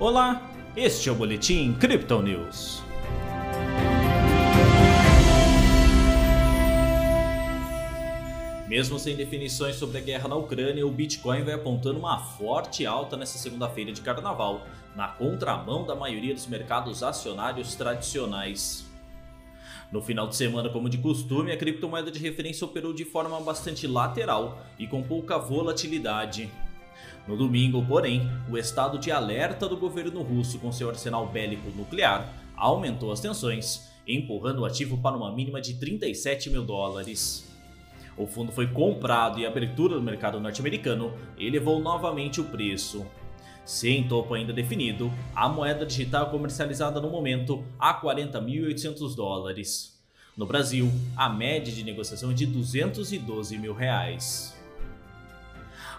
Olá, este é o Boletim Crypto News. Mesmo sem definições sobre a guerra na Ucrânia, o Bitcoin vai apontando uma forte alta nessa segunda-feira de carnaval, na contramão da maioria dos mercados acionários tradicionais. No final de semana, como de costume, a criptomoeda de referência operou de forma bastante lateral e com pouca volatilidade. No domingo, porém, o estado de alerta do governo russo com seu arsenal bélico nuclear aumentou as tensões, empurrando o ativo para uma mínima de 37 mil dólares. O fundo foi comprado e a abertura do mercado norte-americano elevou novamente o preço. Sem topo ainda definido, a moeda digital é comercializada no momento a 40.800 dólares. No Brasil, a média de negociação é de 212 mil reais.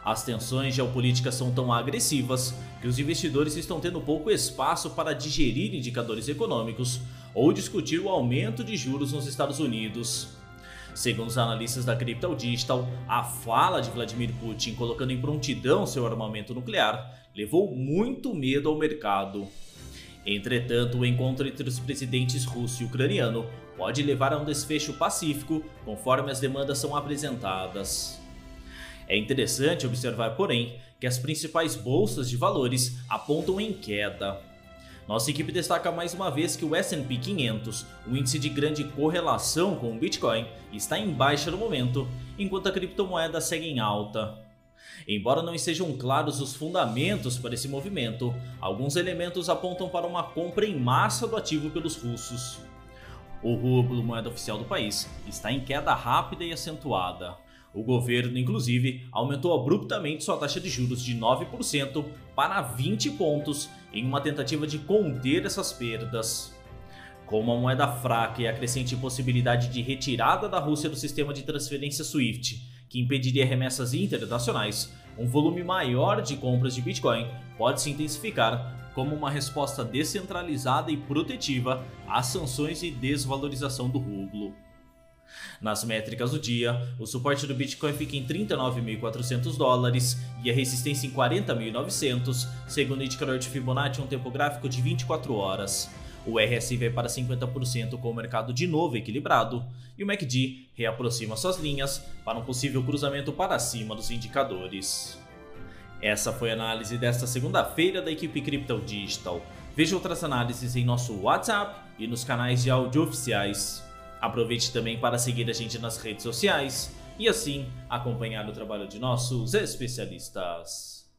As tensões geopolíticas são tão agressivas que os investidores estão tendo pouco espaço para digerir indicadores econômicos ou discutir o aumento de juros nos Estados Unidos. Segundo os analistas da Crypto Digital, a fala de Vladimir Putin colocando em prontidão seu armamento nuclear levou muito medo ao mercado. Entretanto, o encontro entre os presidentes russo e ucraniano pode levar a um desfecho pacífico conforme as demandas são apresentadas. É interessante observar, porém, que as principais bolsas de valores apontam em queda. Nossa equipe destaca mais uma vez que o S&P 500, o índice de grande correlação com o Bitcoin, está em baixa no momento, enquanto a criptomoeda segue em alta. Embora não estejam claros os fundamentos para esse movimento, alguns elementos apontam para uma compra em massa do ativo pelos russos. O rublo, moeda oficial do país, está em queda rápida e acentuada. O governo, inclusive, aumentou abruptamente sua taxa de juros de 9% para 20 pontos em uma tentativa de conter essas perdas. Com uma moeda fraca e a crescente possibilidade de retirada da Rússia do sistema de transferência SWIFT, que impediria remessas internacionais, um volume maior de compras de Bitcoin pode se intensificar como uma resposta descentralizada e protetiva às sanções e desvalorização do rublo. Nas métricas do dia, o suporte do Bitcoin fica em 39.400 dólares e a resistência em 40.900, segundo o indicador de Fibonacci um tempo gráfico de 24 horas. O RSI vai para 50% com o mercado de novo equilibrado e o MACD reaproxima suas linhas para um possível cruzamento para cima dos indicadores. Essa foi a análise desta segunda-feira da equipe Crypto Digital. Veja outras análises em nosso WhatsApp e nos canais de áudio oficiais. Aproveite também para seguir a gente nas redes sociais e assim acompanhar o trabalho de nossos especialistas.